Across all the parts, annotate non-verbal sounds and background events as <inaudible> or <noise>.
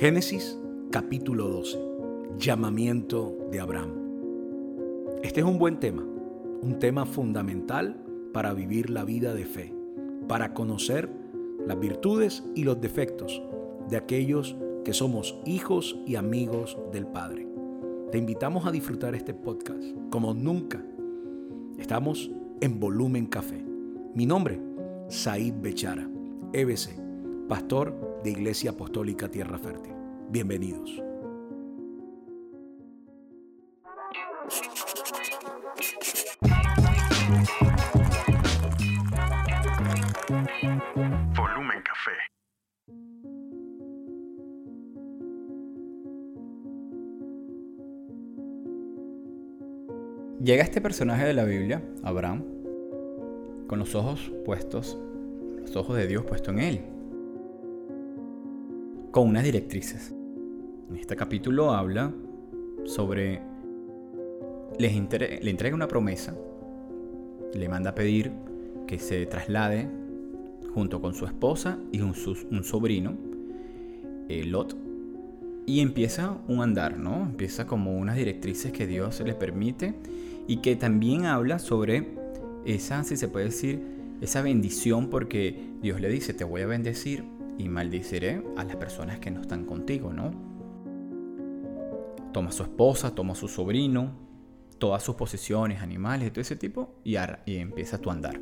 Génesis capítulo 12. Llamamiento de Abraham. Este es un buen tema, un tema fundamental para vivir la vida de fe, para conocer las virtudes y los defectos de aquellos que somos hijos y amigos del Padre. Te invitamos a disfrutar este podcast como nunca. Estamos en Volumen Café. Mi nombre, Said Bechara, EBC, pastor de Iglesia Apostólica Tierra Fértil. Bienvenidos. Llega este personaje de la Biblia, Abraham, con los ojos puestos, los ojos de Dios puestos en él con unas directrices. En este capítulo habla sobre... le entrega una promesa, le manda a pedir que se traslade junto con su esposa y un, un sobrino, eh, Lot, y empieza un andar, ¿no? Empieza como unas directrices que Dios le permite y que también habla sobre esa, si se puede decir, esa bendición porque Dios le dice, te voy a bendecir y maldiciré a las personas que no están contigo, ¿no? Toma a su esposa, toma a su sobrino, todas sus posesiones, animales y todo ese tipo, y, y empieza tu andar.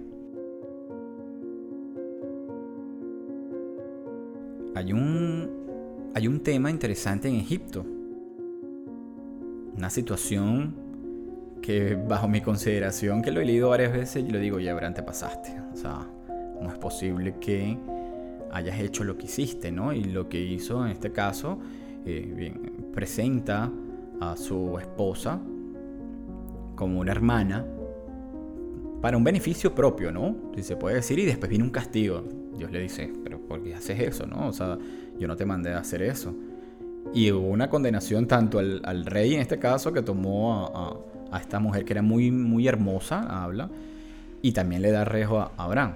Hay un, hay un tema interesante en Egipto. Una situación que bajo mi consideración, que lo he leído varias veces, yo le digo, ya verán, te pasaste. O sea, no es posible que hayas hecho lo que hiciste, ¿no? Y lo que hizo en este caso, eh, presenta a su esposa como una hermana para un beneficio propio, ¿no? Si se puede decir, y después viene un castigo. Dios le dice, pero ¿por qué haces eso, no? O sea, yo no te mandé a hacer eso. Y hubo una condenación tanto al, rey, en este caso, que tomó a, esta mujer que era muy, muy hermosa, habla, y también le da rejo a Abraham.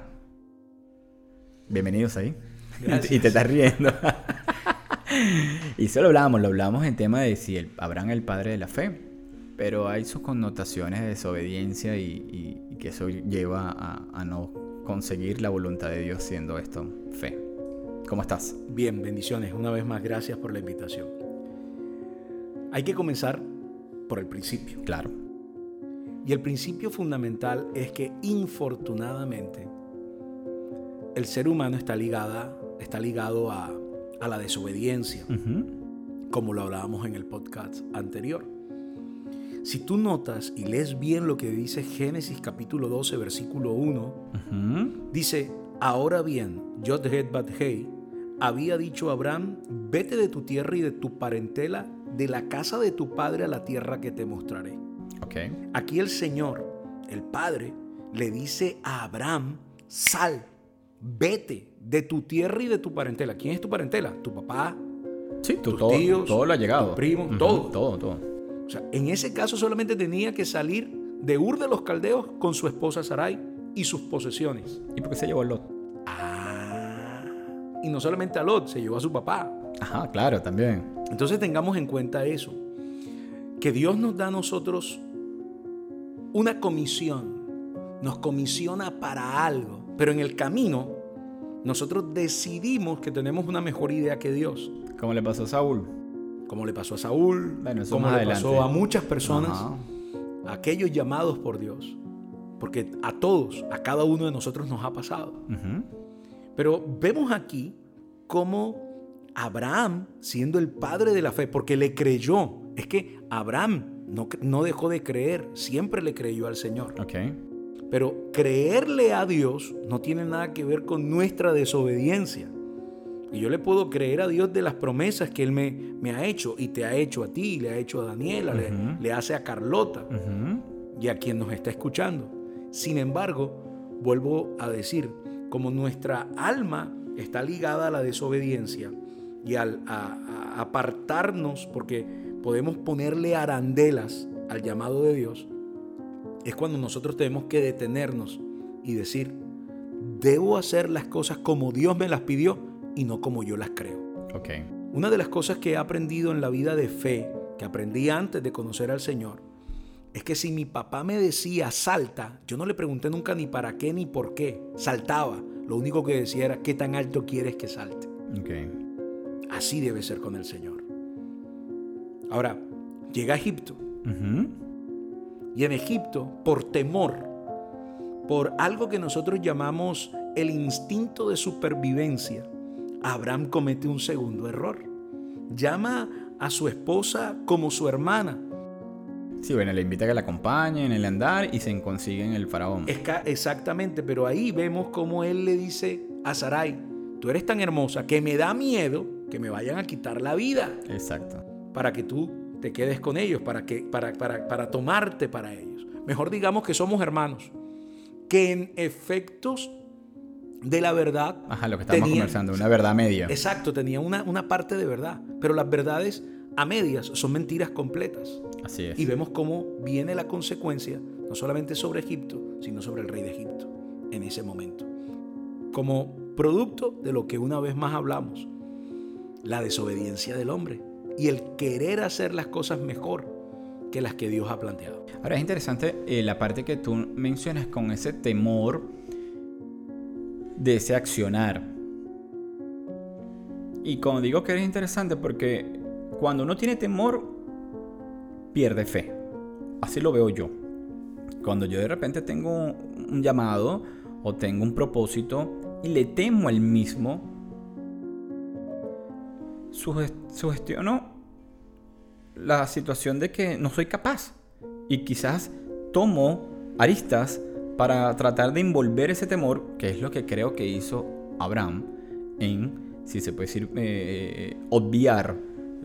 Bienvenidos ahí. <laughs> y te estás riendo. <laughs> y eso lo hablábamos, lo hablábamos en tema de si el, Abraham el padre de la fe. Pero hay sus connotaciones de desobediencia y, que eso lleva a, a, no conseguir la voluntad de Dios siendo esto fe. ¿Cómo estás? Bien, bendiciones. Una vez más, gracias por la invitación. Hay que comenzar por el principio. Claro. Y el principio fundamental es que infortunadamente el ser humano está, ligada, está ligado a, la desobediencia, como lo hablábamos en el podcast anterior. Si tú notas y lees bien lo que dice Génesis capítulo 12, versículo 1, dice, ahora bien, Yod-Het-Bat-Hei había dicho a Abraham, vete de tu tierra y de tu parentela, de la casa de tu padre a la tierra que te mostraré. Okay. Aquí el Señor, el Padre, le dice a Abraham, sal, vete de tu tierra y de tu parentela. ¿Quién es tu parentela? Tu papá, sí, tus todo, tíos, todo lo ha llegado. Tu primo, todo. Todo, todo. O sea, en ese caso solamente tenía que salir de Ur de los Caldeos con su esposa Sarai y sus posesiones. ¿Y por qué se llevó a Lot? Ah, y no solamente a Lot, se llevó a su papá. Ajá, claro, también. Entonces tengamos en cuenta eso. Que Dios nos da a nosotros una comisión. Nos comisiona para algo. Pero en el camino, nosotros decidimos que tenemos una mejor idea que Dios. Como le pasó a Saúl. Como le pasó a Saúl, como le pasó a muchas personas, aquellos llamados por Dios. Porque a todos, a cada uno de nosotros nos ha pasado. Pero vemos aquí cómo Abraham, siendo el padre de la fe, porque le creyó, es que Abraham no, no dejó de creer, siempre le creyó al Señor. Okay. Pero creerle a Dios no tiene nada que ver con nuestra desobediencia. Y yo le puedo creer a Dios de las promesas que Él me, me ha hecho y te ha hecho a ti, le ha hecho a Daniela, le, hace a Carlota y a quien nos está escuchando. Sin embargo, vuelvo a decir, como nuestra alma está ligada a la desobediencia y al a apartarnos, porque podemos ponerle arandelas al llamado de Dios, es cuando nosotros tenemos que detenernos y decir, debo hacer las cosas como Dios me las pidió y no como yo las creo. Ok. Una de las cosas que he aprendido en la vida de fe, que aprendí antes de conocer al Señor, es que si mi papá me decía salta, yo no le pregunté nunca ni para qué ni por qué. Saltaba. Lo único que decía era qué tan alto quieres que salte. Ok. Así debe ser con el Señor. Ahora, llega a Egipto. Y en Egipto, por temor, por algo que nosotros llamamos el instinto de supervivencia, Abraham comete un segundo error. Llama a su esposa como su hermana. Sí, bueno, le invita a que la acompañe en el andar y se consiguen el faraón. Exactamente, pero ahí vemos cómo él le dice a Sarai, tú eres tan hermosa que me da miedo que me vayan a quitar la vida Exacto. para que tú te quedes con ellos, para, que, para, para, para tomarte para ellos. Mejor digamos que somos hermanos, que en efectos de la verdad... Ajá, lo que estamos tenían- conversando, una verdad media. Exacto, tenía una, una parte de verdad, pero las verdades a medias son mentiras completas. Así es. Y vemos cómo viene la consecuencia, no solamente sobre Egipto, sino sobre el rey de Egipto en ese momento. Como producto de lo que una vez más hablamos, la desobediencia del hombre y el querer hacer las cosas mejor que las que Dios ha planteado. Ahora es interesante eh, la parte que tú mencionas con ese temor de ese accionar. Y como digo que es interesante porque cuando uno tiene temor, pierde fe. Así lo veo yo. Cuando yo de repente tengo un llamado o tengo un propósito y le temo al mismo, sugestiono la situación de que no soy capaz. Y quizás tomo aristas para tratar de envolver ese temor, que es lo que creo que hizo Abraham en, si se puede decir, eh, obviar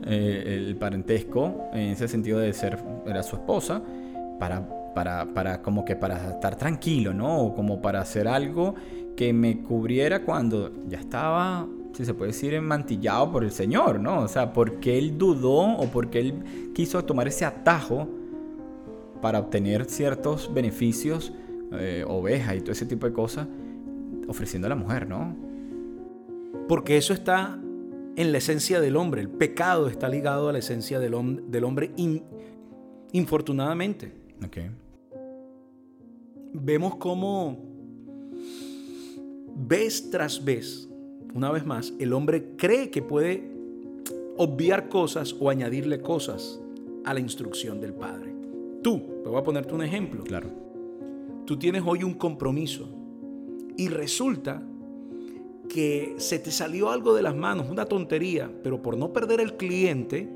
eh, el parentesco, en ese sentido de ser, era su esposa, para, para, para como que para estar tranquilo, ¿no? O como para hacer algo que me cubriera cuando ya estaba, si se puede decir, enmantillado por el Señor, ¿no? O sea, porque él dudó o porque él quiso tomar ese atajo para obtener ciertos beneficios, eh, ovejas y todo ese tipo de cosas, ofreciendo a la mujer, ¿no? Porque eso está en la esencia del hombre. El pecado está ligado a la esencia del, hom- del hombre in- infortunadamente. Ok. vemos cómo vez tras vez, una vez más, el hombre cree que puede obviar cosas o añadirle cosas a la instrucción del Padre. Tú, te voy a ponerte un ejemplo. Claro. Tú tienes hoy un compromiso y resulta que se te salió algo de las manos, una tontería, pero por no perder el cliente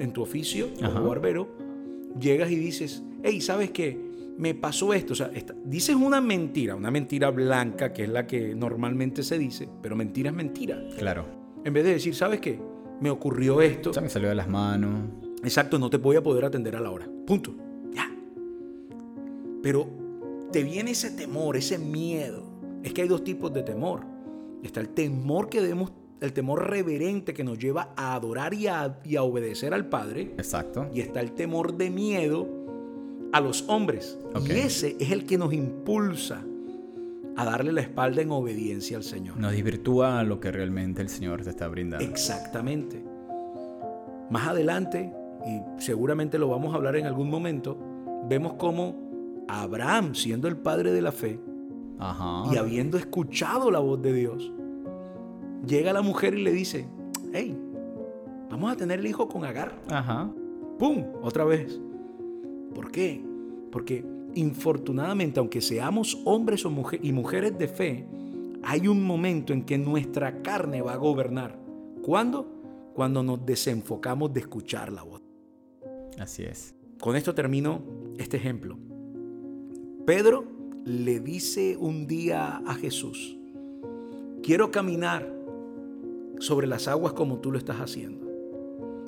en tu oficio Ajá. como barbero, llegas y dices, hey, ¿sabes qué? Me pasó esto. O sea, esta- dices una mentira, una mentira blanca, que es la que normalmente se dice, pero mentira es mentira. Claro. En vez de decir, ¿sabes qué? Me ocurrió esto. O sea, me salió de las manos. Exacto, no te voy a poder atender a la hora. Punto. Ya. Pero te viene ese temor, ese miedo. Es que hay dos tipos de temor. Está el temor que debemos, el temor reverente que nos lleva a adorar y a, y a obedecer al Padre. Exacto. Y está el temor de miedo a los hombres. Y ese es el que nos impulsa a darle la espalda en obediencia al Señor. Nos desvirtúa lo que realmente el Señor te está brindando. Exactamente. Más adelante, y seguramente lo vamos a hablar en algún momento, vemos cómo Abraham, siendo el padre de la fe Ajá. y habiendo escuchado la voz de Dios, llega la mujer y le dice, hey, vamos a tener el hijo con Agar. Ajá. ¡Pum! Otra vez. ¿Por qué? Porque infortunadamente, aunque seamos hombres y mujeres de fe, hay un momento en que nuestra carne va a gobernar. ¿Cuándo? Cuando nos desenfocamos de escuchar la voz. Así es. Con esto termino este ejemplo. Pedro le dice un día a Jesús, quiero caminar sobre las aguas como tú lo estás haciendo.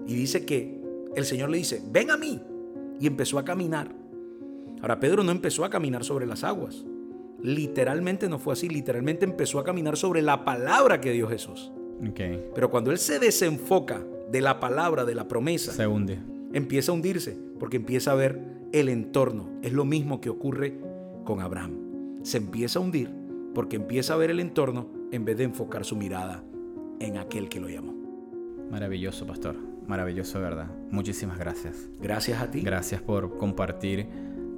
Y dice que el Señor le dice, ven a mí. Y empezó a caminar. Ahora Pedro no empezó a caminar sobre las aguas. Literalmente no fue así. Literalmente empezó a caminar sobre la palabra que dio Jesús. Ok. Pero cuando él se desenfoca de la palabra, de la promesa, Se hunde. empieza a hundirse porque empieza a ver el entorno. Es lo mismo que ocurre con Abraham. Se empieza a hundir porque empieza a ver el entorno en vez de enfocar su mirada en aquel que lo llamó. Maravilloso, pastor. Maravilloso, ¿verdad? Muchísimas gracias. Gracias a ti. Gracias por compartir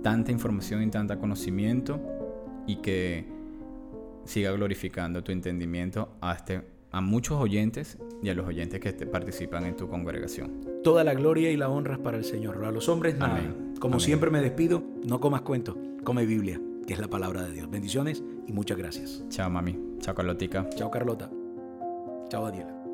tanta información y tanta conocimiento y que siga glorificando tu entendimiento a, este, a muchos oyentes y a los oyentes que participan en tu congregación. Toda la gloria y la honra es para el Señor. A los hombres nada. Como siempre me despido, no comas cuentos, come Biblia, que es la palabra de Dios. Bendiciones y muchas gracias. Chao, mami. Chao, Carlotica. Chao, Carlota. Chao, Daniela.